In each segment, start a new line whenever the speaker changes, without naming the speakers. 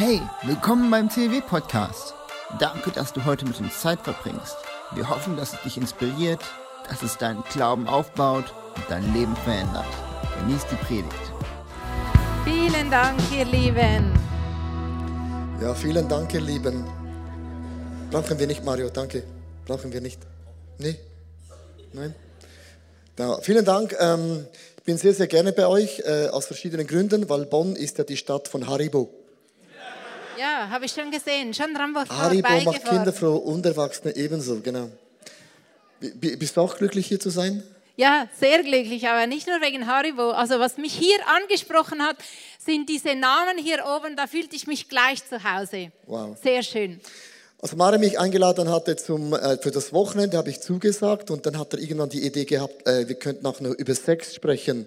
Hey, willkommen beim CW Podcast. Danke, dass du heute mit uns Zeit verbringst. Wir hoffen, dass es dich inspiriert, dass es deinen Glauben aufbaut und dein Leben verändert. Genieß die Predigt.
Vielen Dank, ihr Lieben.
Ja, vielen Dank, ihr Lieben. Brauchen wir nicht, Mario, danke. Brauchen wir nicht. Nee? Nein? Ja, vielen Dank. Ähm, ich bin sehr, sehr gerne bei euch, äh, aus verschiedenen Gründen, weil Bonn ist ja die Stadt von Haribo.
Ja, habe ich schon gesehen. Schon dran
Haribo macht Kinder froh und Erwachsene ebenso, genau. B bist du auch glücklich, hier zu sein?
Ja, sehr glücklich, aber nicht nur wegen Haribo. Also was mich hier angesprochen hat, sind diese Namen hier oben, da fühlte ich mich gleich zu Hause. Wow. Sehr schön.
Als Mare mich eingeladen hatte zum, äh, für das Wochenende, habe ich zugesagt und dann hat er irgendwann die Idee gehabt, äh, wir könnten auch noch über Sex sprechen.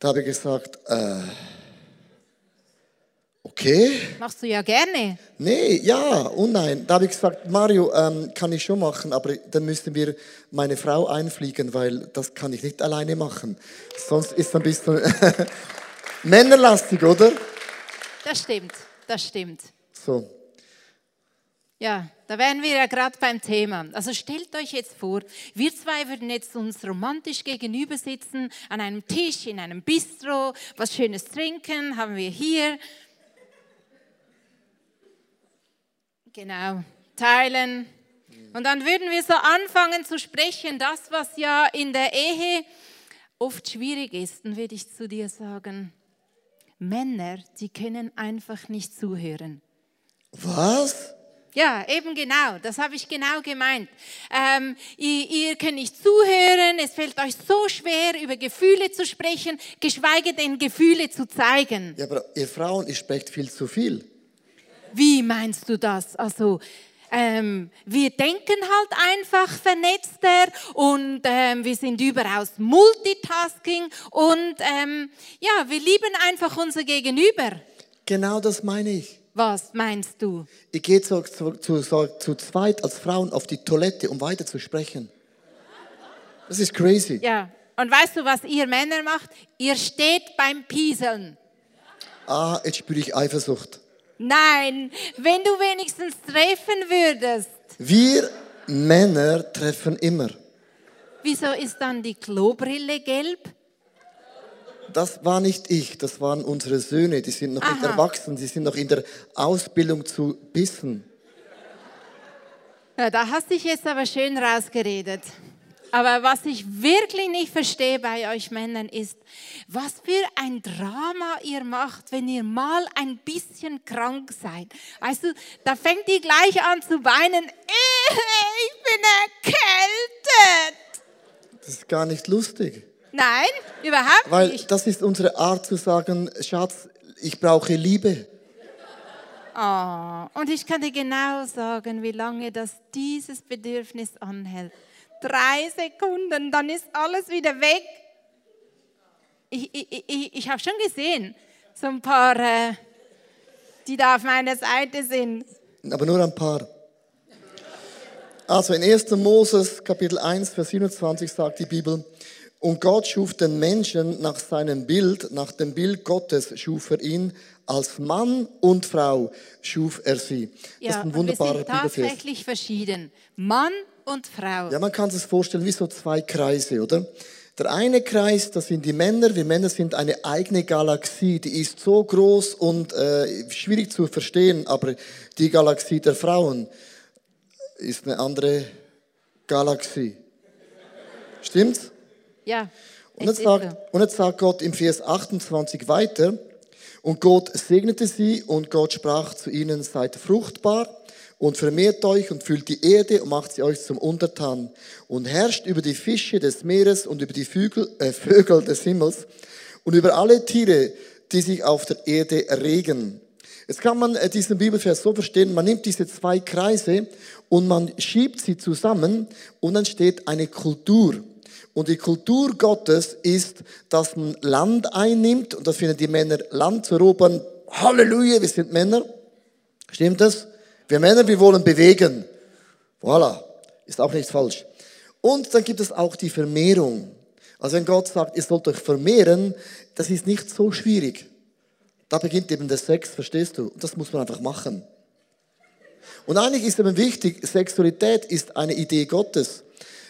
Da habe ich gesagt, äh, Okay.
Machst du ja gerne.
Nee, ja und nein. Da habe ich gesagt, Mario, ähm, kann ich schon machen, aber dann müssten wir meine Frau einfliegen, weil das kann ich nicht alleine machen. Sonst ist es ein bisschen männerlastig, oder?
Das stimmt, das stimmt.
So.
Ja, da wären wir ja gerade beim Thema. Also stellt euch jetzt vor, wir zwei würden jetzt uns romantisch gegenüber sitzen, an einem Tisch, in einem Bistro, was Schönes trinken, haben wir hier Genau, teilen. Und dann würden wir so anfangen zu sprechen, das, was ja in der Ehe oft schwierig ist, dann würde ich zu dir sagen, Männer, die können einfach nicht zuhören.
Was?
Ja, eben genau, das habe ich genau gemeint. Ähm, ihr, ihr könnt nicht zuhören, es fällt euch so schwer, über Gefühle zu sprechen, geschweige denn Gefühle zu zeigen.
Ja, aber ihr Frauen, ihr sprecht viel zu viel.
Wie meinst du das? Also, ähm, wir denken halt einfach vernetzter und ähm, wir sind überaus Multitasking und ähm, ja, wir lieben einfach unser Gegenüber.
Genau das meine ich.
Was meinst du?
Ich gehe zu, zu, zu, zu zweit als Frauen auf die Toilette, um weiter zu sprechen. Das ist crazy.
Ja, und weißt du, was ihr Männer macht? Ihr steht beim Pieseln.
Ah, jetzt spüre ich Eifersucht.
Nein, wenn du wenigstens treffen würdest.
Wir Männer treffen immer.
Wieso ist dann die Klobrille gelb?
Das war nicht ich, das waren unsere Söhne. Die sind noch Aha. nicht erwachsen, sie sind noch in der Ausbildung zu bissen.
Ja, da hast du dich jetzt aber schön rausgeredet. Aber was ich wirklich nicht verstehe bei euch Männern ist, was für ein Drama ihr macht, wenn ihr mal ein bisschen krank seid. Weißt du, da fängt ihr gleich an zu weinen. Ich bin erkältet.
Das ist gar nicht lustig.
Nein, überhaupt
Weil
nicht.
Weil das ist unsere Art zu sagen, Schatz, ich brauche Liebe.
Oh, und ich kann dir genau sagen, wie lange das dieses Bedürfnis anhält drei Sekunden, dann ist alles wieder weg. Ich, ich, ich, ich habe schon gesehen, so ein paar, äh, die da auf meiner Seite sind.
Aber nur ein paar. Also in 1. Moses Kapitel 1, Vers 27 sagt die Bibel, und Gott schuf den Menschen nach seinem Bild, nach dem Bild Gottes schuf er ihn, als Mann und Frau schuf er sie.
Ja, das ist ein wunderbarer wir sind tatsächlich verschieden. Mann und Frau.
Ja, man kann sich vorstellen wie so zwei Kreise, oder? Der eine Kreis, das sind die Männer. Wir Männer sind eine eigene Galaxie, die ist so groß und äh, schwierig zu verstehen, aber die Galaxie der Frauen ist eine andere Galaxie. Stimmt's?
Ja.
Und jetzt, sagt, und jetzt sagt Gott im Vers 28 weiter, und Gott segnete sie und Gott sprach zu ihnen, seid fruchtbar und vermehrt euch und füllt die Erde und macht sie euch zum Untertan und herrscht über die Fische des Meeres und über die Vögel, äh, Vögel des Himmels und über alle Tiere, die sich auf der Erde regen. Jetzt kann man äh, diesen Bibelvers so verstehen, man nimmt diese zwei Kreise und man schiebt sie zusammen und dann steht eine Kultur. Und die Kultur Gottes ist, dass man Land einnimmt und das finden die Männer Land zu erobern. Halleluja, wir sind Männer. Stimmt das? Wir Männer, wir wollen bewegen. Voilà, ist auch nicht falsch. Und dann gibt es auch die Vermehrung. Also wenn Gott sagt, ihr sollt euch vermehren, das ist nicht so schwierig. Da beginnt eben der Sex, verstehst du? Und das muss man einfach machen. Und eigentlich ist eben wichtig, Sexualität ist eine Idee Gottes.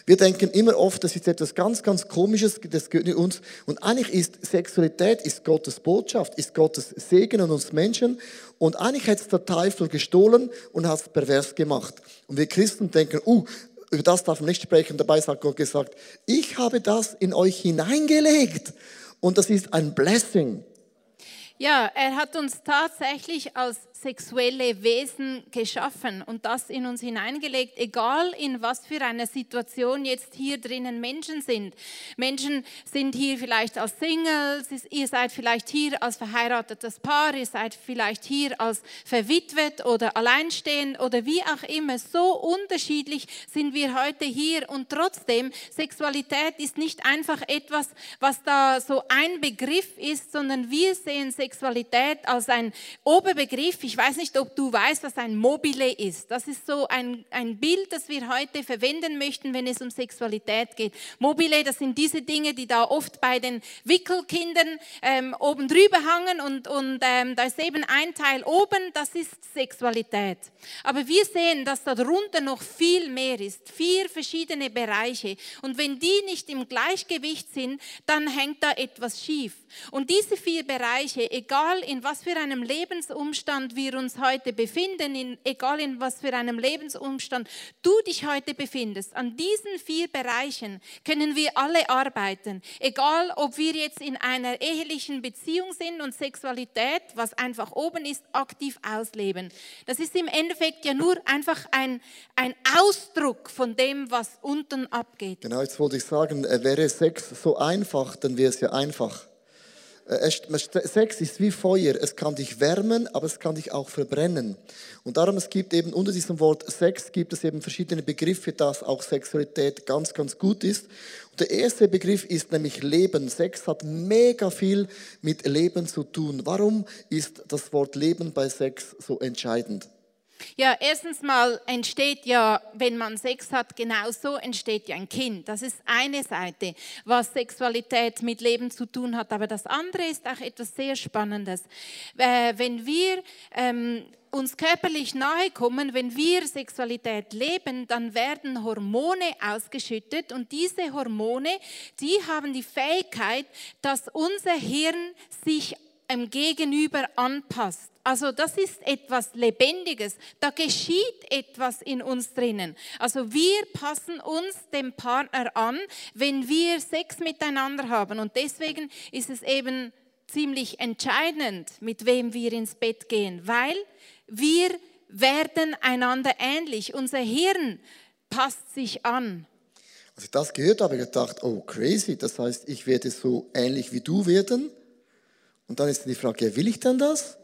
Wir denken immer oft, das ist etwas ganz, ganz Komisches, das gehört nicht uns. Und eigentlich ist Sexualität ist Gottes Botschaft, ist Gottes Segen an uns Menschen. Und eigentlich hat es der Teufel gestohlen und hat es pervers gemacht. Und wir Christen denken, uh, über das darf man nicht sprechen. Dabei hat Gott gesagt, ich habe das in euch hineingelegt. Und das ist ein Blessing.
Ja, er hat uns tatsächlich als sexuelle Wesen geschaffen und das in uns hineingelegt, egal in was für einer Situation jetzt hier drinnen Menschen sind. Menschen sind hier vielleicht als Singles, ihr seid vielleicht hier als verheiratetes Paar, ihr seid vielleicht hier als verwitwet oder alleinstehend oder wie auch immer. So unterschiedlich sind wir heute hier und trotzdem, Sexualität ist nicht einfach etwas, was da so ein Begriff ist, sondern wir sehen Sexualität als ein Oberbegriff ich weiß nicht, ob du weißt, was ein Mobile ist. Das ist so ein, ein Bild, das wir heute verwenden möchten, wenn es um Sexualität geht. Mobile, das sind diese Dinge, die da oft bei den Wickelkindern ähm, oben drüber hangen und, und ähm, da ist eben ein Teil oben, das ist Sexualität. Aber wir sehen, dass darunter noch viel mehr ist, vier verschiedene Bereiche. Und wenn die nicht im Gleichgewicht sind, dann hängt da etwas schief. Und diese vier Bereiche, egal in was für einem Lebensumstand wir uns heute befinden, in, egal in was für einem Lebensumstand du dich heute befindest, an diesen vier Bereichen können wir alle arbeiten. Egal, ob wir jetzt in einer ehelichen Beziehung sind und Sexualität, was einfach oben ist, aktiv ausleben. Das ist im Endeffekt ja nur einfach ein, ein Ausdruck von dem, was unten abgeht.
Genau, jetzt wollte ich sagen, äh, wäre Sex so einfach, dann wäre es ja einfach. Äh, Sex ist wie Feuer. Es kann dich wärmen, aber es kann dich auch verbrennen. Und darum, es gibt eben unter diesem Wort Sex gibt es eben verschiedene Begriffe, dass auch Sexualität ganz, ganz gut ist. Und der erste Begriff ist nämlich Leben. Sex hat mega viel mit Leben zu tun. Warum ist das Wort Leben bei Sex so entscheidend?
Ja, erstens mal entsteht ja, wenn man Sex hat, genauso entsteht ja ein Kind. Das ist eine Seite, was Sexualität mit Leben zu tun hat. Aber das andere ist auch etwas sehr Spannendes. Äh, wenn wir ähm, uns körperlich nahe kommen, wenn wir Sexualität leben, dann werden Hormone ausgeschüttet und diese Hormone, die haben die Fähigkeit, dass unser Hirn sich im Gegenüber anpasst. Also das ist etwas Lebendiges. Da geschieht etwas in uns drinnen. Also wir passen uns dem Partner an, wenn wir Sex miteinander haben. Und deswegen ist es eben ziemlich entscheidend, mit wem wir ins Bett gehen, weil wir werden einander ähnlich. Unser Hirn passt sich an.
Als ich das gehört habe, habe ich gedacht, oh crazy, das heißt, ich werde so ähnlich wie du werden. Und dann ist die Frage, ja, will ich denn das?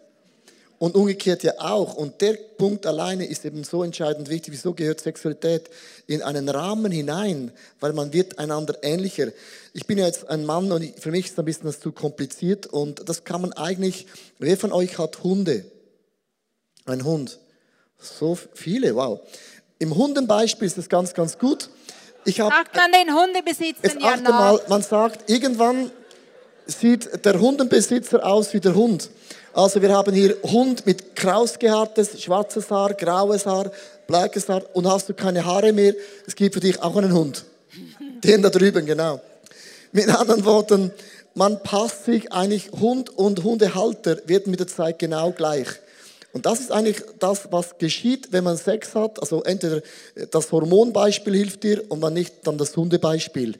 Und umgekehrt ja auch. Und der Punkt alleine ist eben so entscheidend wichtig. Wieso gehört Sexualität in einen Rahmen hinein? Weil man wird einander ähnlicher. Ich bin ja jetzt ein Mann und für mich ist ein bisschen das zu kompliziert. Und das kann man eigentlich, wer von euch hat Hunde? Ein Hund. So viele, wow. Im Hundenbeispiel ist das ganz, ganz gut.
Ich hab, sagt man den Hundebesitzern ja nach. Mal,
man sagt, irgendwann sieht der Hundenbesitzer aus wie der Hund. Also wir haben hier Hund mit krausgehaartes, schwarzes Haar, graues Haar, blackes Haar und hast du keine Haare mehr, es gibt für dich auch einen Hund. Den da drüben, genau. Mit anderen Worten, man passt sich eigentlich, Hund und Hundehalter werden mit der Zeit genau gleich. Und das ist eigentlich das, was geschieht, wenn man Sex hat. Also entweder das Hormonbeispiel hilft dir und wenn nicht, dann das Hundebeispiel.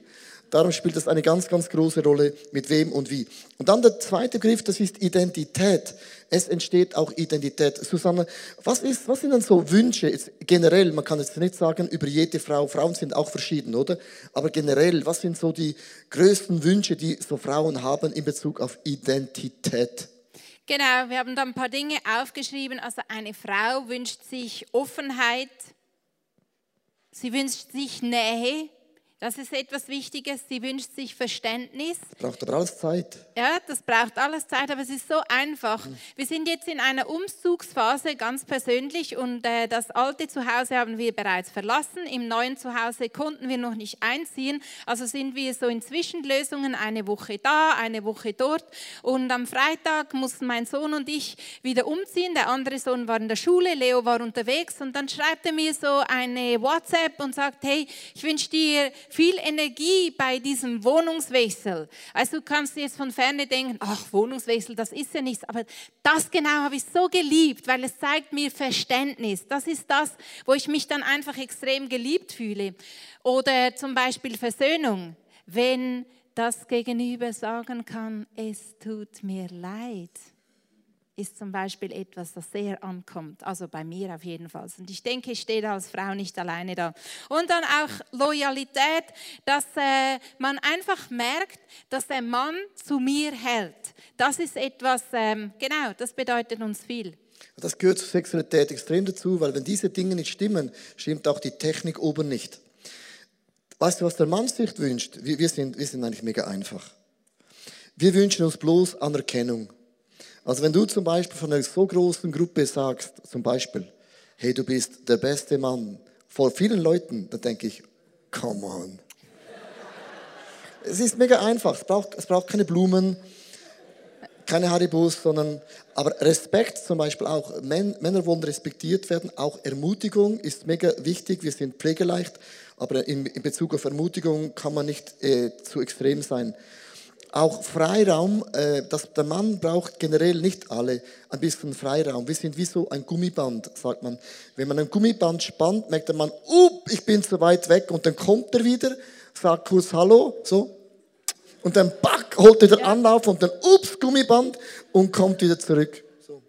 Darum spielt das eine ganz, ganz große Rolle, mit wem und wie. Und dann der zweite Begriff, das ist Identität. Es entsteht auch Identität. Susanne, was, ist, was sind denn so Wünsche, jetzt generell, man kann jetzt nicht sagen über jede Frau, Frauen sind auch verschieden, oder? Aber generell, was sind so die größten Wünsche, die so Frauen haben in Bezug auf Identität?
Genau, wir haben da ein paar Dinge aufgeschrieben. Also eine Frau wünscht sich Offenheit, sie wünscht sich Nähe, Das ist etwas Wichtiges. Sie wünscht sich Verständnis.
Braucht alles Zeit.
Ja, das braucht alles Zeit, aber es ist so einfach. Wir sind jetzt in einer Umzugsphase, ganz persönlich, und äh, das alte Zuhause haben wir bereits verlassen. Im neuen Zuhause konnten wir noch nicht einziehen. Also sind wir so in Zwischenlösungen, eine Woche da, eine Woche dort. Und am Freitag mussten mein Sohn und ich wieder umziehen. Der andere Sohn war in der Schule, Leo war unterwegs. Und dann schreibt er mir so eine WhatsApp und sagt, hey, ich wünsche dir viel Energie bei diesem Wohnungswechsel. Also du kannst jetzt von ferne denken, ach, Wohnungswechsel, das ist ja nichts. Aber das genau habe ich so geliebt, weil es zeigt mir Verständnis. Das ist das, wo ich mich dann einfach extrem geliebt fühle. Oder zum Beispiel Versöhnung. Wenn das Gegenüber sagen kann, es tut mir leid ist zum Beispiel etwas, das sehr ankommt. Also bei mir auf jeden Fall. Und ich denke, ich stehe als Frau nicht alleine da. Und dann auch Loyalität, dass äh, man einfach merkt, dass der Mann zu mir hält. Das ist etwas, ähm, genau, das bedeutet uns viel.
Das gehört zur Sexualität extrem dazu, weil wenn diese Dinge nicht stimmen, stimmt auch die Technik oben nicht. Weißt du, was der Mann sich wünscht? Wir, wir, sind, wir sind eigentlich mega einfach. Wir wünschen uns bloß Anerkennung. Also wenn du zum Beispiel von einer so großen Gruppe sagst, zum Beispiel, hey, du bist der beste Mann, vor vielen Leuten, dann denke ich, come on. es ist mega einfach, es braucht, es braucht keine Blumen, keine Haribus, sondern, aber Respekt zum Beispiel auch. Männer wollen respektiert werden, auch Ermutigung ist mega wichtig, wir sind pflegeleicht, aber in, in Bezug auf Ermutigung kann man nicht äh, zu extrem sein auch Freiraum, äh, das, der Mann braucht generell nicht alle ein bisschen Freiraum. Wir sind wie so ein Gummiband, sagt man. Wenn man ein Gummiband spannt, merkt der Mann, up, ich bin zu weit weg und dann kommt er wieder, sagt kurz Hallo, so. Und dann back, holt er den ja. Anlauf und dann ups, Gummiband und kommt wieder zurück. So.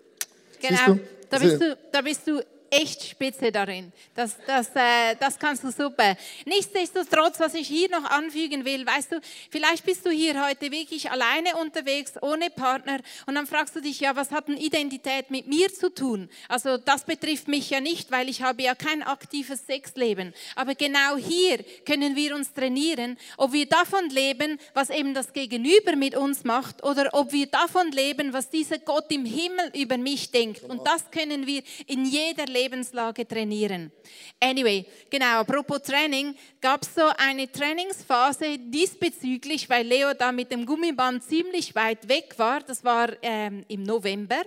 Genau, da bist, du, da bist du echt spitze darin. Das, das, äh, das kannst du super. Nichtsdestotrotz, was ich hier noch anfügen will, weißt du, vielleicht bist du hier heute wirklich alleine unterwegs, ohne Partner und dann fragst du dich, ja, was hat denn Identität mit mir zu tun? Also das betrifft mich ja nicht, weil ich habe ja kein aktives Sexleben. Aber genau hier können wir uns trainieren, ob wir davon leben, was eben das Gegenüber mit uns macht oder ob wir davon leben, was dieser Gott im Himmel über mich denkt. Und das können wir in jeder Lebenslage trainieren. Anyway, genau, apropos Training, gab es so eine Trainingsphase diesbezüglich, weil Leo da mit dem Gummiband ziemlich weit weg war. Das war ähm, im November.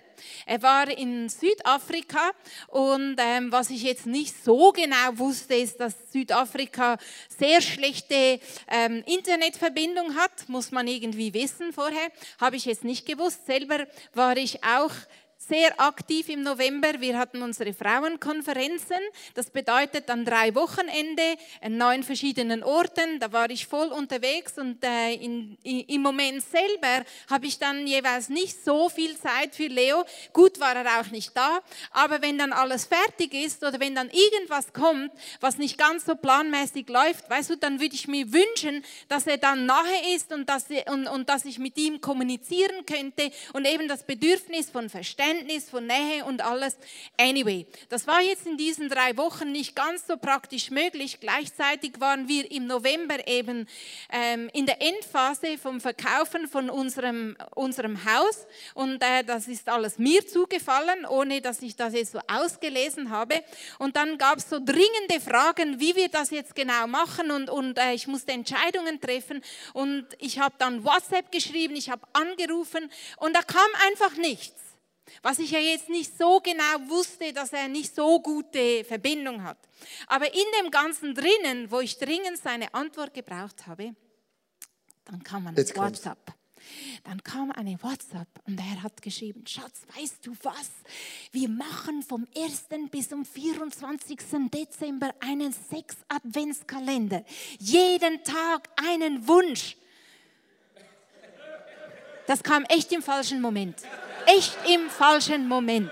Er war in Südafrika und ähm, was ich jetzt nicht so genau wusste, ist, dass Südafrika sehr schlechte ähm, Internetverbindung hat. Muss man irgendwie wissen vorher. Habe ich jetzt nicht gewusst. Selber war ich auch sehr aktiv im November. Wir hatten unsere Frauenkonferenzen. Das bedeutet an drei Wochenende an neun verschiedenen Orten. Da war ich voll unterwegs und äh, in, in, im Moment selber habe ich dann jeweils nicht so viel Zeit für Leo. Gut war er auch nicht da, aber wenn dann alles fertig ist oder wenn dann irgendwas kommt, was nicht ganz so planmäßig läuft, weißt du, dann würde ich mir wünschen, dass er dann nahe ist und dass, und, und dass ich mit ihm kommunizieren könnte und eben das Bedürfnis von Verständnis Verständnis, von Nähe und alles. Anyway, das war jetzt in diesen drei Wochen nicht ganz so praktisch möglich. Gleichzeitig waren wir im November eben ähm, in der Endphase vom Verkaufen von unserem, unserem Haus und äh, das ist alles mir zugefallen, ohne dass ich das jetzt so ausgelesen habe. Und dann gab es so dringende Fragen, wie wir das jetzt genau machen und, und äh, ich musste Entscheidungen treffen und ich habe dann WhatsApp geschrieben, ich habe angerufen und da kam einfach nichts. Was ich ja jetzt nicht so genau wusste, dass er nicht so gute Verbindung hat. Aber in dem Ganzen drinnen, wo ich dringend seine Antwort gebraucht habe, dann kam ein jetzt WhatsApp. Kommst. Dann kam eine WhatsApp und er hat geschrieben, Schatz, weißt du was? Wir machen vom 1. bis zum 24. Dezember einen Sechs-Adventskalender. Jeden Tag einen Wunsch. Das kam echt im falschen Moment echt im falschen Moment.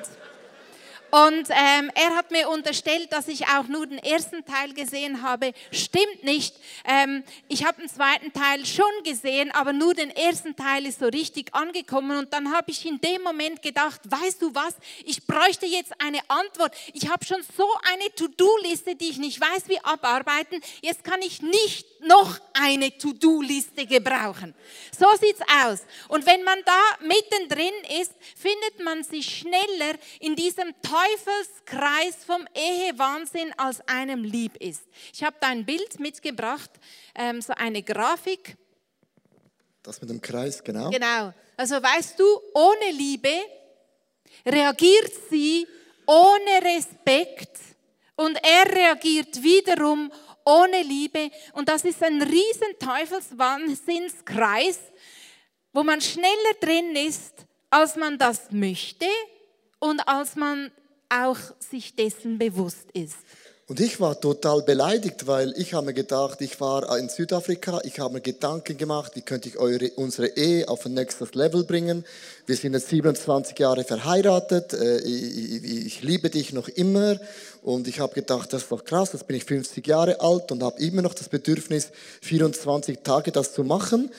Und ähm, er hat mir unterstellt, dass ich auch nur den ersten Teil gesehen habe. Stimmt nicht. Ähm, ich habe den zweiten Teil schon gesehen, aber nur den ersten Teil ist so richtig angekommen. Und dann habe ich in dem Moment gedacht, weißt du was, ich bräuchte jetzt eine Antwort. Ich habe schon so eine To-Do-Liste, die ich nicht weiß, wie abarbeiten. Jetzt kann ich nicht noch eine To-Do-Liste gebrauchen. So sieht's aus. Und wenn man da mittendrin ist, findet man sich schneller in diesem Teufelskreis vom Ehewahnsinn, als einem lieb ist. Ich habe da ein Bild mitgebracht, ähm, so eine Grafik.
Das mit dem Kreis, genau.
Genau. Also weißt du, ohne Liebe reagiert sie ohne Respekt und er reagiert wiederum ohne Liebe. Und das ist ein riesen Teufelswahnsinnskreis, wo man schneller drin ist, als man das möchte und als man auch sich dessen bewusst ist.
Und ich war total beleidigt, weil ich habe mir gedacht, ich war in Südafrika, ich habe mir Gedanken gemacht, wie könnte ich eure, unsere Ehe auf ein nächstes Level bringen. Wir sind jetzt 27 Jahre verheiratet, äh, ich, ich, liebe dich noch immer und ich habe gedacht, das ist doch krass, jetzt bin ich 50 Jahre alt und habe immer noch das Bedürfnis, 24 Tage das zu machen.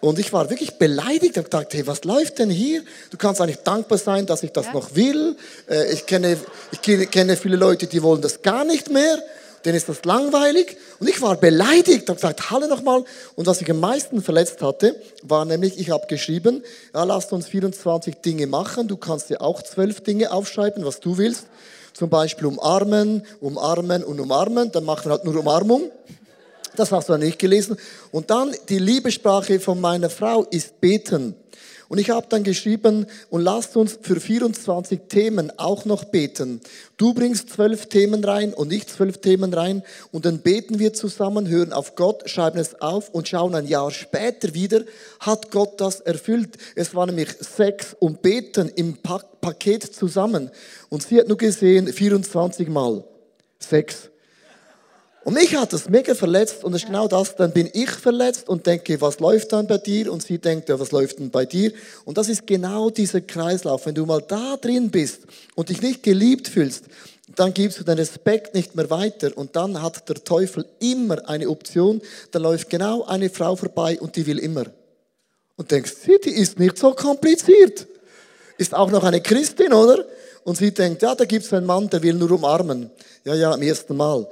Und ich war wirklich beleidigt und gedacht, hey, was läuft denn hier? Du kannst eigentlich dankbar sein, dass ich das ja. noch will. Äh, ich kenne, ich kenne viele Leute, die wollen das gar nicht mehr. Denen ist das langweilig. Und ich war beleidigt und gesagt, Halle nochmal. Und was mich am meisten verletzt hatte, war nämlich, ich habe geschrieben, ja, lasst uns 24 Dinge machen. Du kannst dir auch zwölf Dinge aufschreiben, was du willst. Zum Beispiel umarmen, umarmen und umarmen. Dann machen wir halt nur Umarmung. Das hast du nicht gelesen. Und dann die Liebessprache von meiner Frau ist beten. Und ich habe dann geschrieben, und lasst uns für 24 Themen auch noch beten. Du bringst zwölf Themen rein und ich zwölf Themen rein. Und dann beten wir zusammen, hören auf Gott, schreiben es auf und schauen ein Jahr später wieder, hat Gott das erfüllt. Es war nämlich Sex und Beten im Paket zusammen. Und sie hat nur gesehen, 24 Mal Sex. Und mich hat das mega verletzt und es ist genau das, dann bin ich verletzt und denke, was läuft dann bei dir? Und sie denkt, ja, was läuft denn bei dir? Und das ist genau dieser Kreislauf. Wenn du mal da drin bist und dich nicht geliebt fühlst, dann gibst du den Respekt nicht mehr weiter und dann hat der Teufel immer eine Option, da läuft genau eine Frau vorbei und die will immer. Und denkst, sie, die ist nicht so kompliziert. Ist auch noch eine Christin, oder? Und sie denkt, ja, da gibt es einen Mann, der will nur umarmen. Ja, ja, am ersten Mal.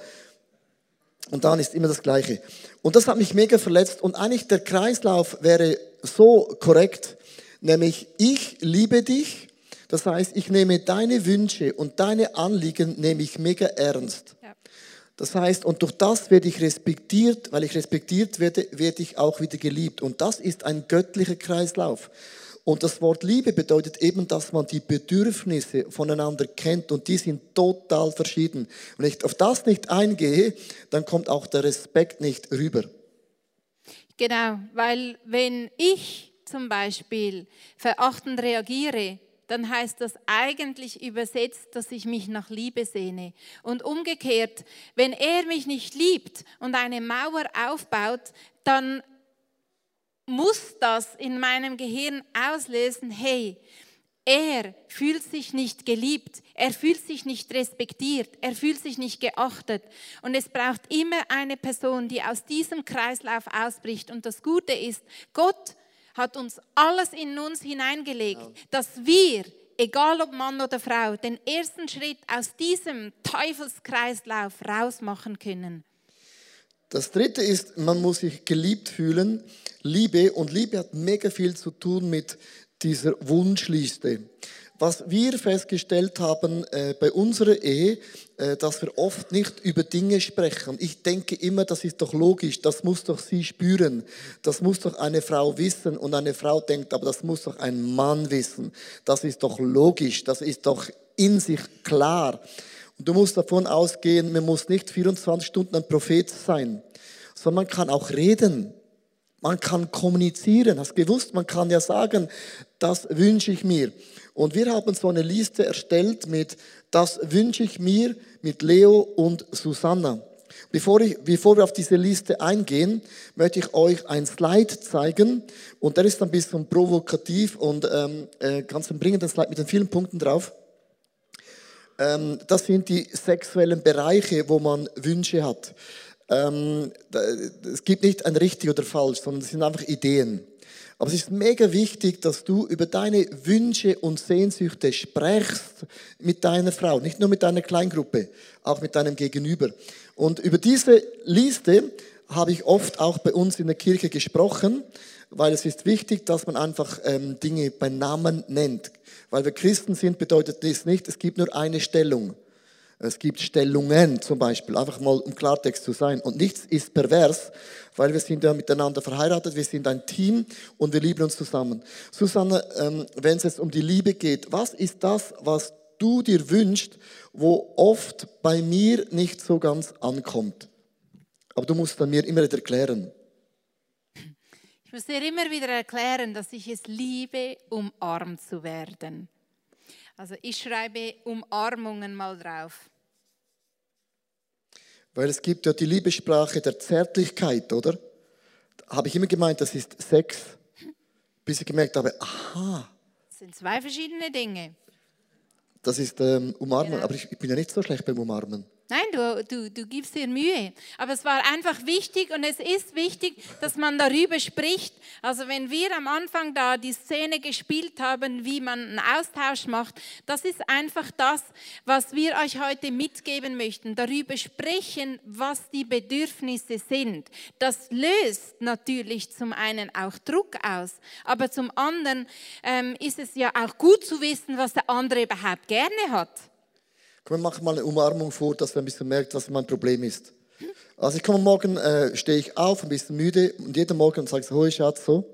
Und dann ist immer das Gleiche. Und das hat mich mega verletzt. Und eigentlich der Kreislauf wäre so korrekt, nämlich ich liebe dich. Das heißt, ich nehme deine Wünsche und deine Anliegen nehme ich mega ernst. Ja. Das heißt, und durch das werde ich respektiert, weil ich respektiert werde, werde ich auch wieder geliebt. Und das ist ein göttlicher Kreislauf. Und das Wort Liebe bedeutet eben, dass man die Bedürfnisse voneinander kennt und die sind total verschieden. Wenn ich auf das nicht eingehe, dann kommt auch der Respekt nicht rüber.
Genau, weil wenn ich zum Beispiel verachtend reagiere, dann heißt das eigentlich übersetzt, dass ich mich nach Liebe sehne. Und umgekehrt, wenn er mich nicht liebt und eine Mauer aufbaut, dann muss das in meinem Gehirn auslösen, hey, er fühlt sich nicht geliebt, er fühlt sich nicht respektiert, er fühlt sich nicht geachtet. Und es braucht immer eine Person, die aus diesem Kreislauf ausbricht. Und das Gute ist, Gott hat uns alles in uns hineingelegt, dass wir, egal ob Mann oder Frau, den ersten Schritt aus diesem Teufelskreislauf rausmachen können.
Das dritte ist, man muss sich geliebt fühlen. Liebe und Liebe hat mega viel zu tun mit dieser Wunschliste. Was wir festgestellt haben äh, bei unserer Ehe, äh, dass wir oft nicht über Dinge sprechen. Ich denke immer, das ist doch logisch, das muss doch sie spüren, das muss doch eine Frau wissen und eine Frau denkt, aber das muss doch ein Mann wissen. Das ist doch logisch, das ist doch in sich klar. Und du musst davon ausgehen, man muss nicht 24 Stunden ein Prophet sein, sondern man kann auch reden. Man kann kommunizieren. Hast gewusst, man kann ja sagen, das wünsche ich mir. Und wir haben so eine Liste erstellt mit, das wünsche ich mir mit Leo und Susanna. Bevor, ich, bevor wir auf diese Liste eingehen, möchte ich euch ein Slide zeigen. Und der ist ein bisschen provokativ und ähm, äh, ganz ein bringender Slide mit den vielen Punkten drauf. Ähm, das sind die sexuellen Bereiche, wo man Wünsche hat. Ähm, es gibt nicht ein richtig oder falsch, sondern es sind einfach Ideen. Aber es ist mega wichtig, dass du über deine Wünsche und Sehnsüchte sprichst mit deiner Frau, nicht nur mit deiner Kleingruppe, auch mit deinem Gegenüber. Und über diese Liste habe ich oft auch bei uns in der Kirche gesprochen, weil es ist wichtig, dass man einfach ähm, Dinge bei Namen nennt. Weil wir Christen sind, bedeutet das nicht, es gibt nur eine Stellung. Es gibt Stellungen zum Beispiel, einfach mal um Klartext zu sein. Und nichts ist pervers, weil wir sind ja miteinander verheiratet, wir sind ein Team und wir lieben uns zusammen. Susanne, ähm, wenn es jetzt um die Liebe geht, was ist das, was du dir wünschst, wo oft bei mir nicht so ganz ankommt? Aber du musst dann mir immer erklären.
Ich muss dir immer wieder erklären, dass ich es liebe, umarmt zu werden. Also ich schreibe Umarmungen mal drauf.
Weil es gibt ja die Liebessprache der Zärtlichkeit, oder? Da habe ich immer gemeint, das ist Sex. Bis ich gemerkt habe, aha.
Das sind zwei verschiedene Dinge.
Das ist ähm, Umarmen,
Genau.
aber ich, ich bin ja nicht so schlecht beim Umarmen.
Nein, du, du, du gibst dir Mühe. Aber es war einfach wichtig und es ist wichtig, dass man darüber spricht. Also wenn wir am Anfang da die Szene gespielt haben, wie man einen Austausch macht, das ist einfach das, was wir euch heute mitgeben möchten. Darüber sprechen, was die Bedürfnisse sind. Das löst natürlich zum einen auch Druck aus, aber zum anderen ähm, ist es ja auch gut zu wissen, was der andere überhaupt gerne hat.
Komm, wir machen mal eine Umarmung vor, dass wir ein bisschen merkt, was mein Problem ist. Also ich komme morgen, äh, stehe ich auf, ein bisschen müde und jeden Morgen sage ich so, hoi Schatz, so.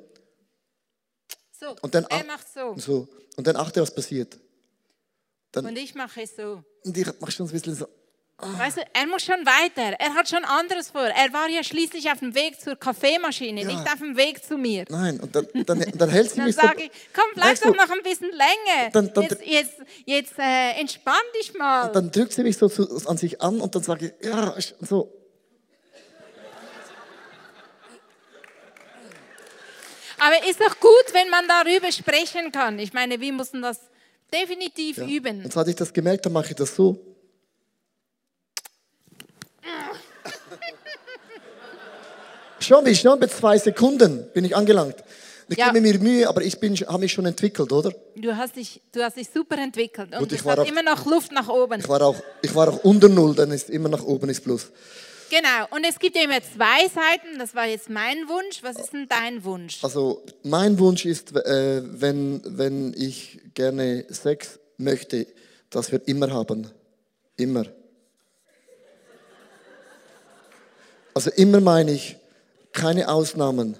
So,
Und dann,
er
ach-
macht so.
so. Und dann achte, was passiert. Dann,
Und ich mache es so.
und ich mache schon ein bisschen so,
Weißt du, er muss schon weiter. Er hat schon anderes vor. Er war ja schließlich auf dem Weg zur Kaffeemaschine, nicht auf dem Weg zu mir.
nein. Und dann, dann, dann hält sie
Dann
mich so.
sage ich, komm, bleib doch noch ein bisschen länger.
Dann- dann-
jetzt jetzt, jetzt äh, entspann dich mal.
Dann drückt sie mich so zu, an sich an und dann sage ich, ja, ich- so.
Aber ist doch gut, wenn man darüber sprechen kann. Ich meine, wir müssen das definitiv üben.
Und seit ich das gemerkt habe, mache ich das so. Schon, bin schon bei zwei Sekunden bin ich angelangt. Ich
Ja.
gebe mir Mühe, aber ich bin, habe mich schon entwickelt, oder?
Du hast dich, du hast dich super entwickelt und
Gut, ich
es
war auch-
immer noch Luft nach oben.
Ich war auch, ich war auch unter Null, dann ist immer nach oben ist Plus.
Genau. Und es gibt ja immer zwei Seiten. Das war jetzt mein Wunsch. Was ist denn dein Wunsch?
Also mein Wunsch ist, äh, wenn, wenn ich gerne Sex möchte, dass wir immer haben. Immer. Also immer meine ich, keine Ausnahmen.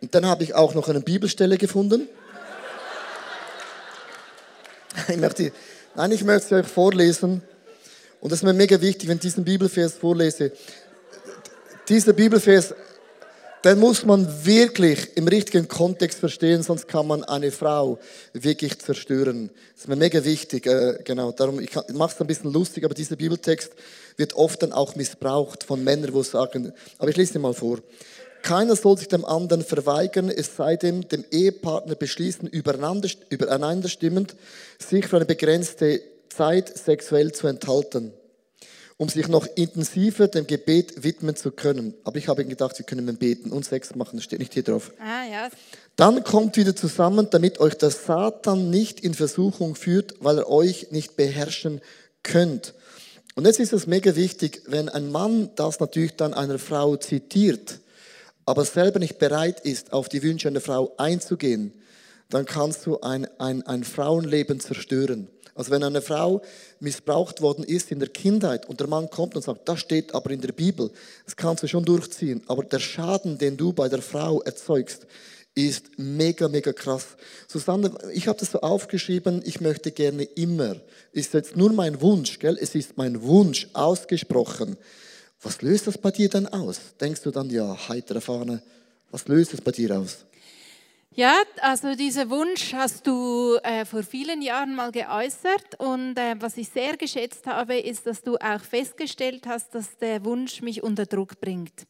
Und dann habe ich auch noch eine Bibelstelle gefunden. Ich möchte, nein, ich möchte sie euch vorlesen. Und das ist mir mega wichtig, wenn ich diesen Bibelvers vorlese. Dieser Bibelvers, den muss man wirklich im richtigen Kontext verstehen, sonst kann man eine Frau wirklich zerstören. Das ist mir mega wichtig, äh, genau. Darum, ich mache es ein bisschen lustig, aber dieser Bibeltext wird oft dann auch missbraucht von Männern, wo sagen, aber ich lese ihn mal vor. Keiner soll sich dem anderen verweigern, es sei denn, dem Ehepartner beschließen, übereinander, übereinander stimmend, sich für eine begrenzte Zeit sexuell zu enthalten um sich noch intensiver dem Gebet widmen zu können. Aber ich habe gedacht, Sie können beten und Sex machen, das steht nicht hier drauf.
Ah, ja.
Dann kommt wieder zusammen, damit euch der Satan nicht in Versuchung führt, weil er euch nicht beherrschen könnt. Und jetzt ist es mega wichtig, wenn ein Mann das natürlich dann einer Frau zitiert, aber selber nicht bereit ist, auf die Wünsche einer Frau einzugehen, dann kannst du ein, ein, ein Frauenleben zerstören. Also wenn eine Frau missbraucht worden ist in der Kindheit und der Mann kommt und sagt, das steht aber in der Bibel, das kannst du schon durchziehen, aber der Schaden, den du bei der Frau erzeugst, ist mega, mega krass. Susanne, ich habe das so aufgeschrieben, ich möchte gerne immer, ist jetzt nur mein Wunsch, gell? es ist mein Wunsch ausgesprochen. Was löst das bei dir dann aus? Denkst du dann, ja, heitere Fahne, was löst das bei dir aus?
Ja, also dieser Wunsch hast du äh, vor vielen Jahren mal geäußert und äh, was ich sehr geschätzt habe, ist, dass du auch festgestellt hast, dass der Wunsch mich unter Druck bringt.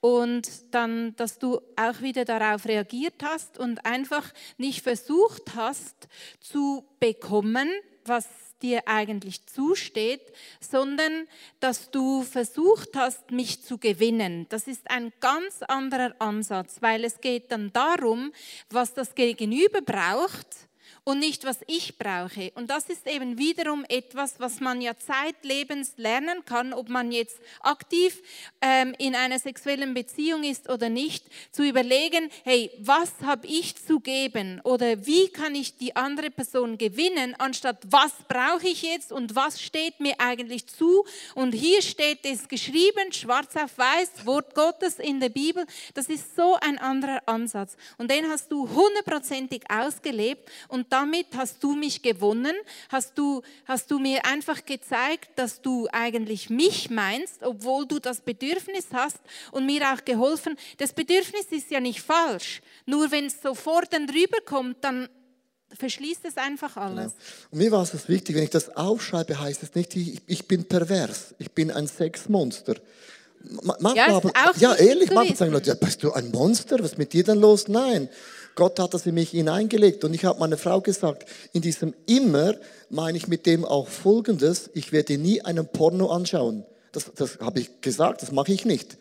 Und dann, dass du auch wieder darauf reagiert hast und einfach nicht versucht hast zu bekommen, was dir eigentlich zusteht, sondern dass du versucht hast, mich zu gewinnen. Das ist ein ganz anderer Ansatz, weil es geht dann darum, was das Gegenüber braucht und nicht, was ich brauche. Und das ist eben wiederum etwas, was man ja zeitlebens lernen kann, ob man jetzt aktiv ähm, in einer sexuellen Beziehung ist oder nicht, zu überlegen, hey, was habe ich zu geben oder wie kann ich die andere Person gewinnen, anstatt was brauche ich jetzt und was steht mir eigentlich zu. Und hier steht es geschrieben, schwarz auf weiß, Wort Gottes in der Bibel. Das ist so ein anderer Ansatz. Und den hast du hundertprozentig ausgelebt und damit hast du mich gewonnen, hast du, hast du mir einfach gezeigt, dass du eigentlich mich meinst, obwohl du das Bedürfnis hast und mir auch geholfen. Das Bedürfnis ist ja nicht falsch, nur wenn es sofort dann rüberkommt, dann verschließt es einfach alles.
Genau. Und mir war es wichtig, wenn ich das aufschreibe, heißt es nicht, ich, ich bin pervers, ich bin ein Sexmonster. Manchmal
ja,
haben, ja ehrlich, manchmal sagen Leute, ja, bist du ein Monster, was ist mit dir denn los? Nein, Gott hat das in mich hineingelegt. Und ich habe meiner Frau gesagt, in diesem immer meine ich mit dem auch Folgendes, ich werde nie einen Porno anschauen. Das, das habe ich gesagt, das mache ich nicht.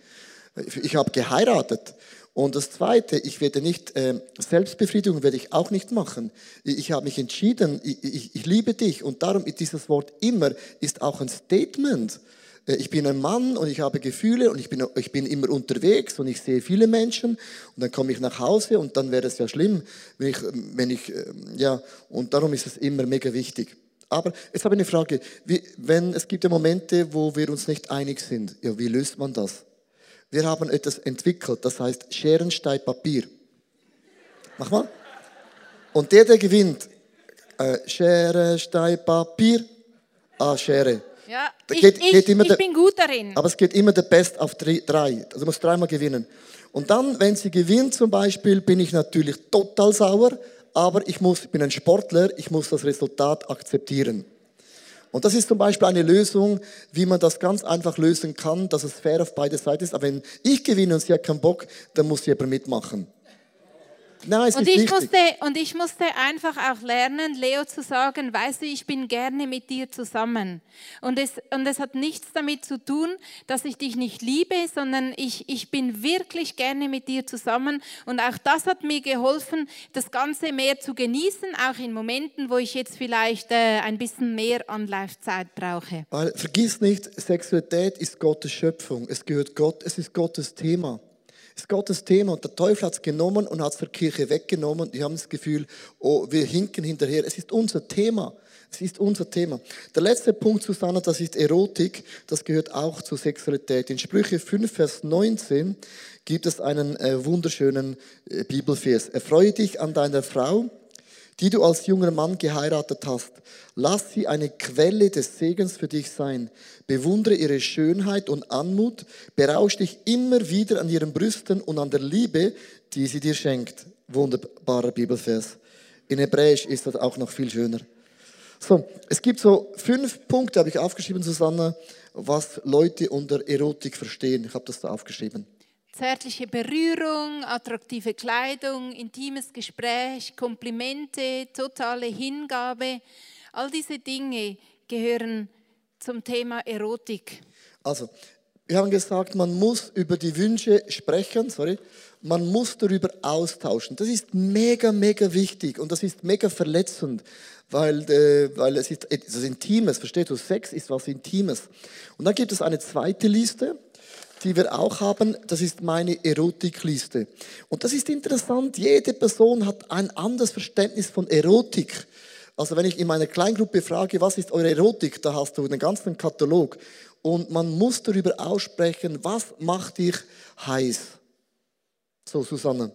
Ich habe geheiratet. Und das Zweite, ich werde nicht, äh, Selbstbefriedigung werde ich auch nicht machen. Ich, ich habe mich entschieden, ich, ich, ich liebe dich. Und darum ist dieses Wort immer ist auch ein Statement. Äh, ich bin ein Mann und ich habe Gefühle und ich bin, ich bin immer unterwegs und ich sehe viele Menschen und dann komme ich nach Hause und dann wäre es ja schlimm, wenn ich, wenn ich, ähm, ja, und darum ist es immer mega wichtig. Aber jetzt habe ich eine Frage. Wie, wenn, es gibt ja Momente, wo wir uns nicht einig sind. Ja, wie löst man das? Wir haben etwas entwickelt, das heißt Scheren, Stein, Papier. Mach mal. Und der, der gewinnt, äh, Schere, Stein, Papier, ah, Schere.
Ja, ich, geht, geht ich, ich bin gut darin.
Aber es geht immer der Best auf drei. Also du musst dreimal gewinnen. Und dann, wenn sie gewinnt zum Beispiel, bin ich natürlich total sauer, aber ich, muss, ich bin ein Sportler, ich muss das Resultat akzeptieren. Und das ist zum Beispiel eine Lösung, wie man das ganz einfach lösen kann, dass es fair auf beide Seiten ist. Aber wenn ich gewinne und sie hat keinen Bock, dann muss sie aber mitmachen.
Nein, und, ich musste, und ich musste einfach auch lernen, Leo zu sagen, weißt du, ich bin gerne mit dir zusammen. Und es, und es hat nichts damit zu tun, dass ich dich nicht liebe, sondern ich, ich bin wirklich gerne mit dir zusammen. Und auch das hat mir geholfen, das Ganze mehr zu genießen, auch in Momenten, wo ich jetzt vielleicht äh, ein bisschen mehr Anlaufzeit brauche.
Weil, vergiss nicht, Sexualität ist Gottes Schöpfung. Es gehört Gott, es ist Gottes Thema ist Gottes Thema und der Teufel hat es genommen und hat es der Kirche weggenommen. Die haben das Gefühl, oh, wir hinken hinterher. Es ist unser Thema. Es ist unser Thema. Der letzte Punkt, Susanna, das ist Erotik. Das gehört auch zur Sexualität. In Sprüche 5, Vers 19 gibt es einen äh, wunderschönen äh, Bibelvers. Erfreue dich an deiner Frau, die du als junger Mann geheiratet hast. Lass sie eine Quelle des Segens für dich sein. Bewundere ihre Schönheit und Anmut. Berausch dich immer wieder an ihren Brüsten und an der Liebe, die sie dir schenkt. Wunderbarer Bibelvers. In Hebräisch ist das auch noch viel schöner. So, es gibt so fünf Punkte, habe ich aufgeschrieben, Susanne, was Leute unter Erotik verstehen. Ich habe das da aufgeschrieben.
Zärtliche Berührung, attraktive Kleidung, intimes Gespräch, Komplimente, totale Hingabe, all diese Dinge gehören zum Thema Erotik.
Also, wir haben gesagt, man muss über die Wünsche sprechen, sorry, man muss darüber austauschen. Das ist mega, mega wichtig und das ist mega verletzend, weil, äh, weil es ist etwas Intimes, verstehst du? Sex ist was Intimes. Und dann gibt es eine zweite Liste, die wir auch haben, das ist meine Erotikliste. Und das ist interessant, jede Person hat ein anderes Verständnis von Erotik. Also wenn ich in meiner Kleingruppe frage, was ist eure Erotik, da hast du einen ganzen Katalog. Und man muss darüber aussprechen, was macht dich heiß. So, Susanne.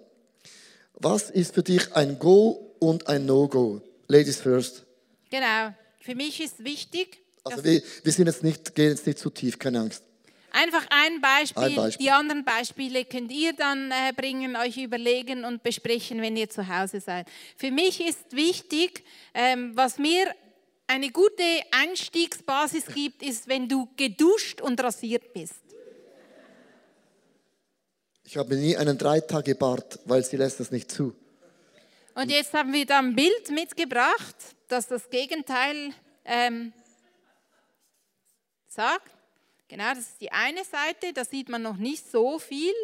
Was ist für dich ein Go und ein No-Go? Ladies first.
Genau. Für mich ist wichtig.
Also wir, wir sind jetzt nicht, gehen jetzt nicht zu tief, keine Angst.
Einfach ein Beispiel. ein Beispiel. Die anderen Beispiele könnt ihr dann äh, bringen, euch überlegen und besprechen, wenn ihr zu Hause seid. Für mich ist wichtig, ähm, was mir eine gute Einstiegsbasis gibt, ist, wenn du geduscht und rasiert bist.
Ich habe nie einen Drei-Tage-Bart, weil sie lässt das nicht zu.
Und jetzt haben wir da ein Bild mitgebracht, das das Gegenteil ähm, sagt. Genau, das ist die eine Seite, da sieht man noch nicht so viel.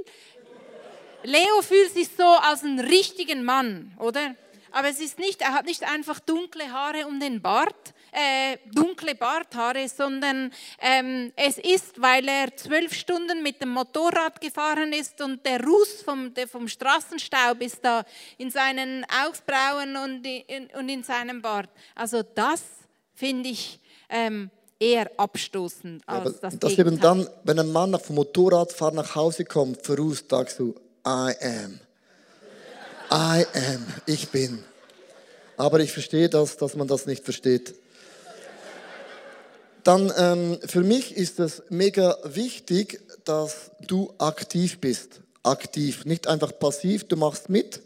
Leo fühlt sich so als einen richtigen Mann, oder? aber es ist nicht, er hat nicht einfach dunkle Haare um den Bart, äh, dunkle Barthaare, sondern ähm, es ist, weil er zwölf Stunden mit dem Motorrad gefahren ist und der Ruß vom, der vom Straßenstaub ist da in seinen Augsbrauen und in, und in seinem Bart. Also das finde ich ähm, eher abstoßend als das
Das eben dann, wenn ein Mann vom Motorradfahren nach Hause kommt, verrußt, sagst du, I am. I am. Ich bin. Aber ich verstehe das, dass man das nicht versteht. Dann ähm, für mich ist es mega wichtig, dass du aktiv bist. Aktiv, nicht einfach passiv, du machst mit,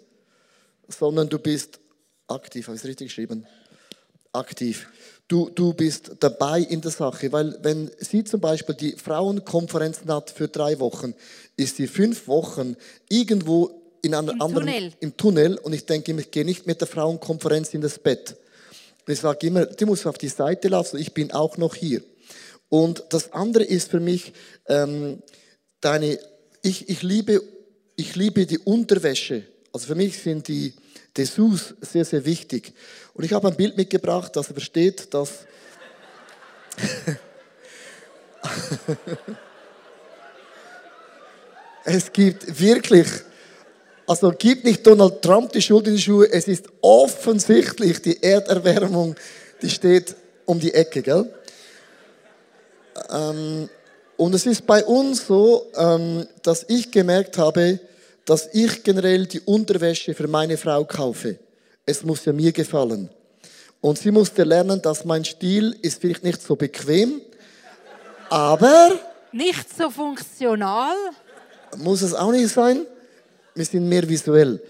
sondern du bist aktiv. Habe ich es richtig geschrieben? Aktiv. Du, du bist dabei in der Sache, weil wenn sie zum Beispiel die Frauenkonferenzen hat für drei Wochen, ist sie fünf Wochen irgendwo in einem
Im
anderen
Tunnel.
im Tunnel und ich denke, ich gehe nicht mit der Frauenkonferenz in das Bett. Ich sage immer, die muss auf die Seite lassen, ich bin auch noch hier. Und das andere ist für mich, ähm, deine, ich, ich, liebe, ich liebe die Unterwäsche. Also für mich sind die Dessous sehr, sehr wichtig. Und ich habe ein Bild mitgebracht, das versteht, dass es gibt wirklich, also gibt nicht Donald Trump die Schuld in die Schuhe, es ist offensichtlich die Erderwärmung, die steht um die Ecke, gell? Ähm, und es ist bei uns so, ähm, dass ich gemerkt habe, dass ich generell die Unterwäsche für meine Frau kaufe. Es muss ja mir gefallen. Und sie musste lernen, dass mein Stil ist vielleicht nicht so bequem, aber
Nicht so funktional.
muss es auch nicht sein. Wir sind mehr visuell.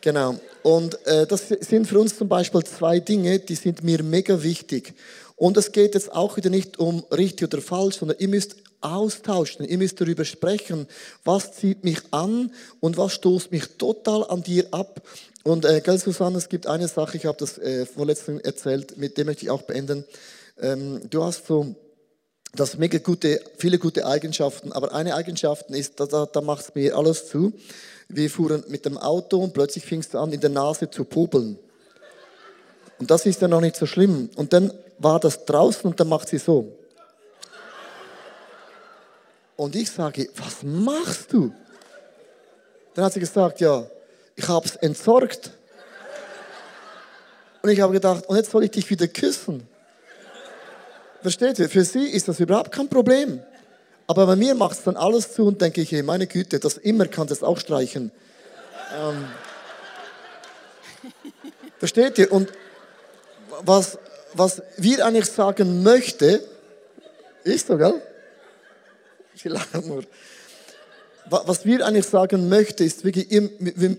Genau. Und äh, das sind für uns zum Beispiel zwei Dinge, die sind mir mega wichtig. Und es geht jetzt auch wieder nicht um richtig oder falsch, sondern ihr müsst austauschen, ihr müsst darüber sprechen, was zieht mich an und was stoßt mich total an dir ab. Und äh, gell, Susanne, es gibt eine Sache, ich habe das äh, vorletzten erzählt, mit dem möchte ich auch beenden. Ähm, du hast so das mega gute, viele gute Eigenschaften, aber eine Eigenschaft ist, da, da, da macht es mir alles zu. Wir fuhren mit dem Auto und plötzlich fingst du an, in der Nase zu popeln. Und das ist ja noch nicht so schlimm. Und dann war das draußen und dann macht sie so. Und ich sage, was machst du? Dann hat sie gesagt, ja, ich habe es entsorgt. Und ich habe gedacht, und jetzt soll ich dich wieder küssen. Versteht ihr? Für sie ist das überhaupt kein Problem. Aber bei mir macht es dann alles zu und denke ich, hey, meine Güte, das immer kann das auch streichen. Ähm, versteht ihr? Und was, was wir eigentlich sagen möchte, ist so, gell? Sie lachen Was wir eigentlich sagen möchte, ist wirklich,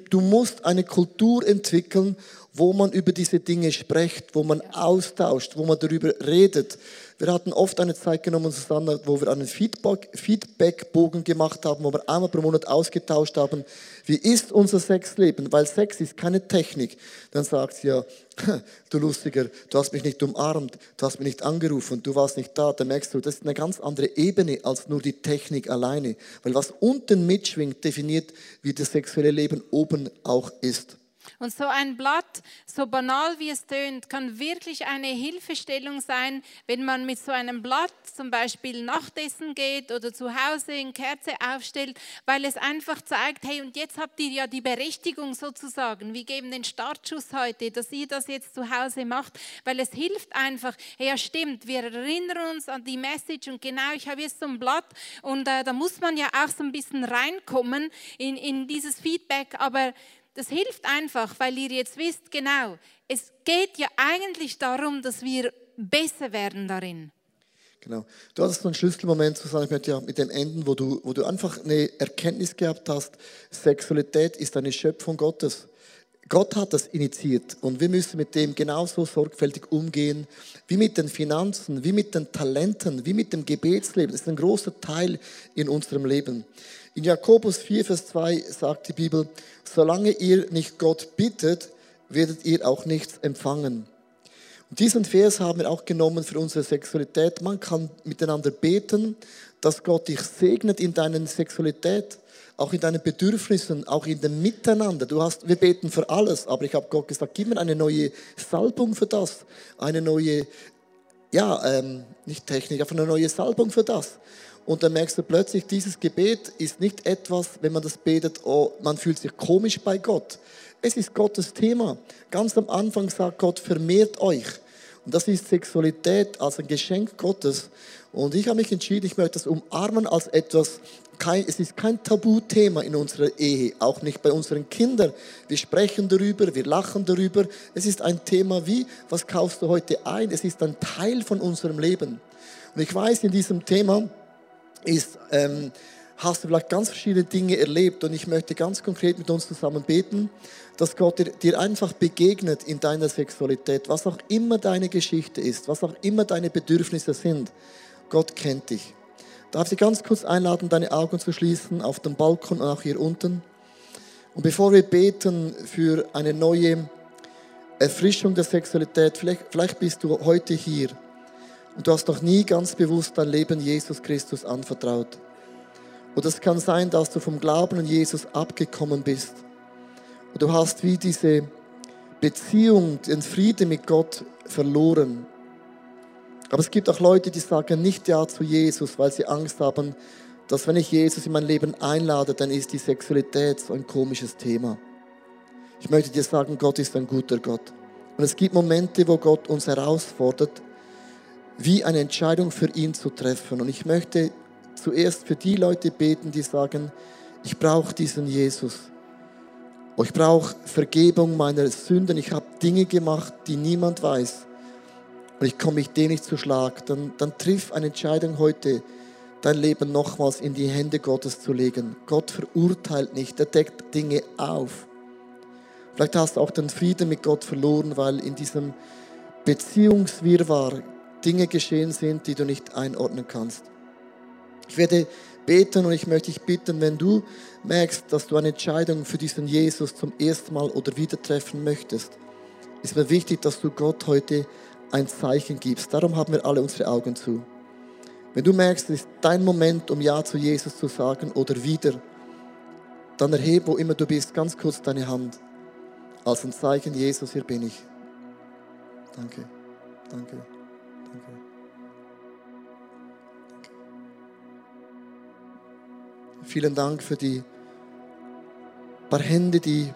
du musst eine Kultur entwickeln, wo man über diese Dinge spricht, wo man austauscht, wo man darüber redet. Wir hatten oft eine Zeit genommen, Susanne, wo wir einen Feedback, Feedbackbogen gemacht haben, wo wir einmal pro Monat ausgetauscht haben, wie ist unser Sexleben? Weil Sex ist keine Technik. Dann sagt sie ja, du Lustiger, du hast mich nicht umarmt, du hast mich nicht angerufen, du warst nicht da. Dann merkst du, das ist eine ganz andere Ebene als nur die Technik alleine. Weil was unten mitschwingt, definiert, wie das sexuelle Leben oben auch ist.
Und so ein Blatt, so banal wie es tönt, kann wirklich eine Hilfestellung sein, wenn man mit so einem Blatt zum Beispiel Nachtessen geht oder zu Hause eine Kerze aufstellt, weil es einfach zeigt, hey, und jetzt habt ihr ja die Berechtigung sozusagen. Wir geben den Startschuss heute, dass ihr das jetzt zu Hause macht, weil es hilft einfach. Hey, ja, stimmt, wir erinnern uns an die Message und genau, ich habe jetzt so ein Blatt und äh, da muss man ja auch so ein bisschen reinkommen in, in dieses Feedback, aber das hilft einfach, weil ihr jetzt wisst, genau, es geht ja eigentlich darum, dass wir besser werden darin.
Genau. Du hattest einen Schlüsselmoment, Susanne, möchte ja mit dem enden, wo du, wo du einfach eine Erkenntnis gehabt hast, Sexualität ist eine Schöpfung Gottes. Gott hat das initiiert und wir müssen mit dem genauso sorgfältig umgehen wie mit den Finanzen, wie mit den Talenten, wie mit dem Gebetsleben. Das ist ein großer Teil in unserem Leben. In Jakobus 4, Vers 2 sagt die Bibel, solange ihr nicht Gott bittet, werdet ihr auch nichts empfangen. Und diesen Vers haben wir auch genommen für unsere Sexualität. Man kann miteinander beten, dass Gott dich segnet in deiner Sexualität. auch in deinen Bedürfnissen, auch in dem Miteinander. Du hast, wir beten für alles, aber ich habe Gott gesagt, gib mir eine neue Salbung für das, eine neue, ja, ähm, nicht Technik, einfach eine neue Salbung für das. Und dann merkst du plötzlich, dieses Gebet ist nicht etwas, wenn man das betet, oh, man fühlt sich komisch bei Gott. Es ist Gottes Thema. Ganz am Anfang sagt Gott, vermehrt euch. Und das ist Sexualität als ein Geschenk Gottes. Und ich habe mich entschieden, ich möchte das umarmen als etwas, kein, es ist kein Tabuthema in unserer Ehe, auch nicht bei unseren Kindern. Wir sprechen darüber, wir lachen darüber. Es ist ein Thema wie, was kaufst du heute ein? Es ist ein Teil von unserem Leben. Und ich weiß, in diesem Thema ist, ähm, hast du vielleicht ganz verschiedene Dinge erlebt und ich möchte ganz konkret mit uns zusammen beten, dass Gott dir, dir, einfach begegnet in deiner Sexualität, was auch immer deine Geschichte ist, was auch immer deine Bedürfnisse sind. Gott kennt dich. Darf ich ganz kurz einladen, deine Augen zu schließen auf dem Balkon und auch hier unten. Und bevor wir beten für eine neue Erfrischung der Sexualität, vielleicht, vielleicht bist du heute hier und du hast noch nie ganz bewusst dein Leben Jesus Christus anvertraut. Und es kann sein, dass du vom Glauben an Jesus abgekommen bist. Und du hast wie diese Beziehung, den Frieden mit Gott verloren. Aber es gibt auch Leute, die sagen nicht Ja zu Jesus, weil sie Angst haben, dass wenn ich Jesus in mein Leben einlade, dann ist die Sexualität so ein komisches Thema. Ich möchte dir sagen, Gott ist ein guter Gott. Und es gibt Momente, wo Gott uns herausfordert, wie eine Entscheidung für ihn zu treffen. Und ich möchte zuerst für die Leute beten, die sagen, ich brauche diesen Jesus. Ich brauche Vergebung meiner Sünden. Ich habe Dinge gemacht, die niemand weiß und ich komme mich dem nicht zu Schlag, dann, dann triff eine Entscheidung heute, dein Leben nochmals in die Hände Gottes zu legen. Gott verurteilt nicht, er deckt Dinge auf. Vielleicht hast du auch den Frieden mit Gott verloren, weil in diesem Beziehungswirrwarr Dinge geschehen sind, die du nicht einordnen kannst. Ich werde beten und ich möchte dich bitten, wenn du merkst, dass du eine Entscheidung für diesen Jesus zum ersten Mal oder wieder treffen möchtest, ist mir wichtig, dass du Gott heute ein Zeichen gibst. Darum haben wir alle unsere Augen zu. Wenn du merkst, es ist dein Moment, um Ja zu Jesus zu sagen oder wieder, dann erhebe, wo immer du bist, ganz kurz deine Hand als ein Zeichen, Jesus, hier bin ich. Danke, danke, Vielen Dank für die paar Hände, die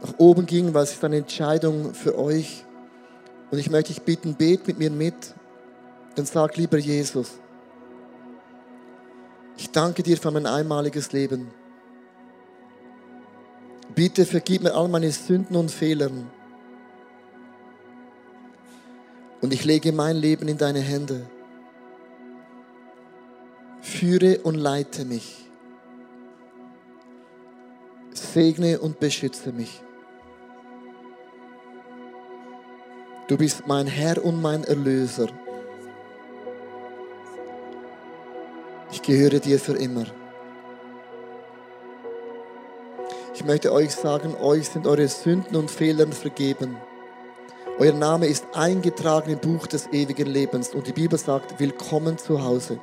nach oben gingen, weil es ist eine Entscheidung für euch. Und ich möchte dich bitten, bet mit mir mit und sag, lieber Jesus, ich danke dir für mein einmaliges Leben. Bitte vergib mir all meine Sünden und Fehler. Und ich lege mein Leben in deine Hände. Führe und leite mich. Segne und beschütze mich. Du bist mein Herr und mein Erlöser. Ich gehöre dir für immer. Ich möchte euch sagen, euch sind eure Sünden und Fehler vergeben. Euer Name ist eingetragen im Buch des ewigen Lebens und die Bibel sagt, willkommen zu Hause.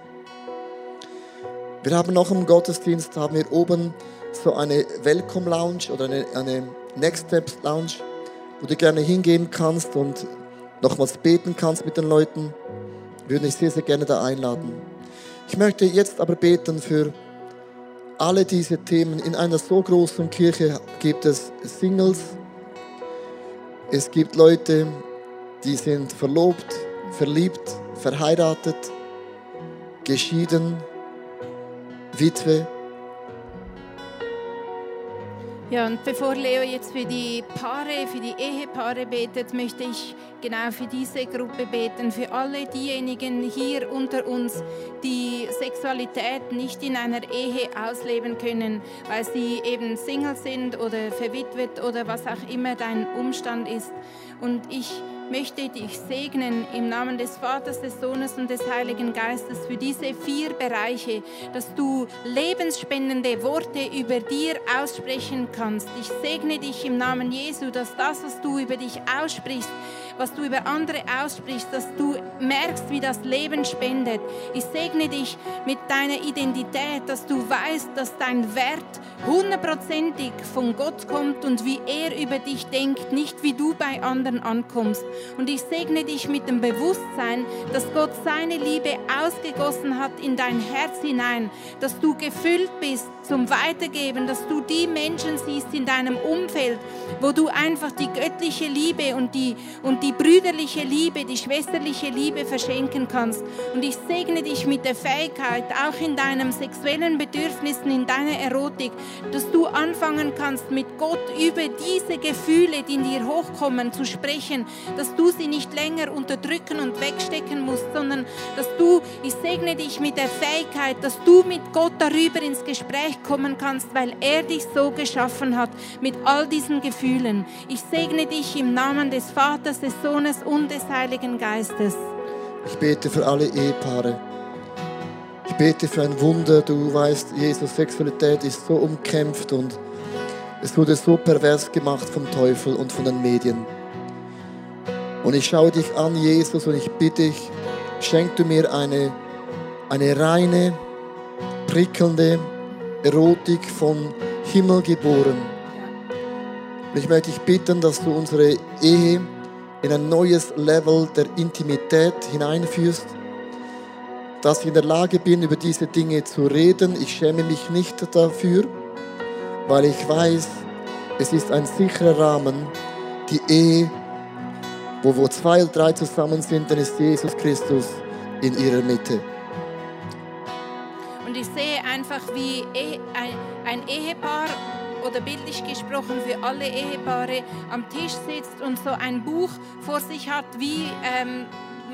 Wir haben noch im Gottesdienst, haben wir oben so eine Welcome Lounge oder eine, eine Next Steps Lounge wo du gerne hingehen kannst und nochmals beten kannst mit den Leuten, würde ich sehr, sehr gerne da einladen. Ich möchte jetzt aber beten für alle diese Themen. In einer so großen Kirche gibt es Singles, es gibt Leute, die sind verlobt, verliebt, verheiratet, geschieden, Witwe.
Ja, und bevor Leo jetzt für die Paare, für die Ehepaare betet, möchte ich genau für diese Gruppe beten, für alle diejenigen hier unter uns, die Sexualität nicht in einer Ehe ausleben können, weil sie eben Single sind oder verwitwet oder was auch immer dein Umstand ist. Und ich möchte dich segnen im Namen des Vaters, des Sohnes und des Heiligen Geistes für diese vier Bereiche, dass du lebensspendende Worte über dir aussprechen kannst. Ich segne dich im Namen Jesu, dass das, was du über dich aussprichst, was du über andere aussprichst, dass du merkst, wie das Leben spendet. Ich segne dich mit deiner Identität, dass du weißt, dass dein Wert hundertprozentig von Gott kommt und wie er über dich denkt, nicht wie du bei anderen ankommst. Und ich segne dich mit dem Bewusstsein, dass Gott seine Liebe ausgegossen hat in dein Herz hinein, dass du gefüllt bist zum Weitergeben, dass du die Menschen siehst in deinem Umfeld, wo du einfach die göttliche Liebe und die, und die brüderliche Liebe, die schwesterliche Liebe verschenken kannst. Und ich segne dich mit der Fähigkeit, auch in deinen sexuellen Bedürfnissen, in deiner Erotik, dass du anfangen kannst, mit Gott über diese Gefühle, die in dir hochkommen, zu sprechen, dass du sie nicht länger unterdrücken und wegstecken musst, sondern dass du, ich segne dich mit der Fähigkeit, dass du mit Gott darüber ins Gespräch kommen kannst, weil er dich so geschaffen hat mit all diesen Gefühlen. Ich segne dich im Namen des Vaters, des Sohnes und des Heiligen Geistes.
Ich bete für alle Ehepaare. Ich bete für ein Wunder. Du weißt, Jesus, Sexualität ist so umkämpft und es wurde so pervers gemacht vom Teufel und von den Medien. Und ich schaue dich an, Jesus, und ich bitte dich, schenk du mir eine, eine reine, prickelnde, Erotik von Himmel geboren. Und ich möchte dich bitten, dass du unsere Ehe in ein neues Level der Intimität hineinführst, dass ich in der Lage bin, über diese Dinge zu reden. Ich schäme mich nicht dafür, weil ich weiß, es ist ein sicherer Rahmen, die Ehe, wo, wo zwei oder drei zusammen sind, dann ist Jesus Christus in ihrer Mitte
einfach wie ein Ehepaar oder bildlich gesprochen für alle Ehepaare am Tisch sitzt und so ein Buch vor sich hat, wie ähm,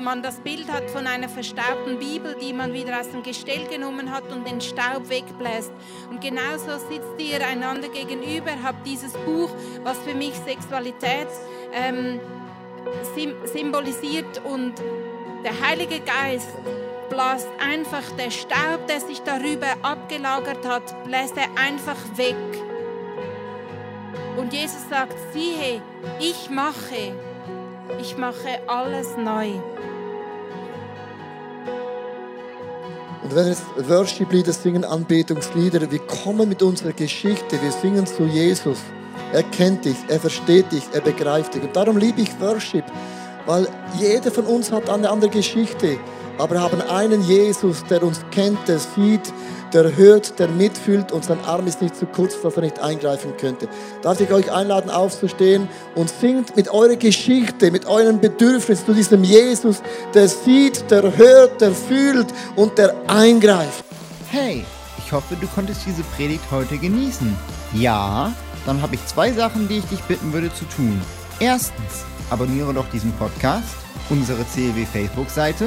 man das Bild hat von einer verstaubten Bibel, die man wieder aus dem Gestell genommen hat und den Staub wegbläst. Und genauso sitzt ihr einander gegenüber, habt dieses Buch, was für mich Sexualität ähm, symbolisiert und der Heilige Geist bläst einfach der Staub, der sich darüber abgelagert hat, bläst er einfach weg. Und Jesus sagt, siehe, ich mache, ich mache alles neu.
Und wenn jetzt Worship-Lieder singen, Anbetungslieder, wir kommen mit unserer Geschichte, wir singen zu Jesus. Er kennt dich, er versteht dich, er begreift dich. Und darum liebe ich Worship, weil jeder von uns hat eine andere Geschichte aber haben einen Jesus, der uns kennt, der sieht, der hört, der mitfühlt und sein Arm ist nicht zu kurz, dass er nicht eingreifen könnte. Darf ich euch einladen, aufzustehen und singt mit eurer Geschichte, mit eurem Bedürfnis zu diesem Jesus, der sieht, der hört, der fühlt und der eingreift.
Hey, ich hoffe, du konntest diese Predigt heute genießen. Ja, dann habe ich zwei Sachen, die ich dich bitten würde zu tun. Erstens, abonniere doch diesen Podcast, unsere CLW Facebook-Seite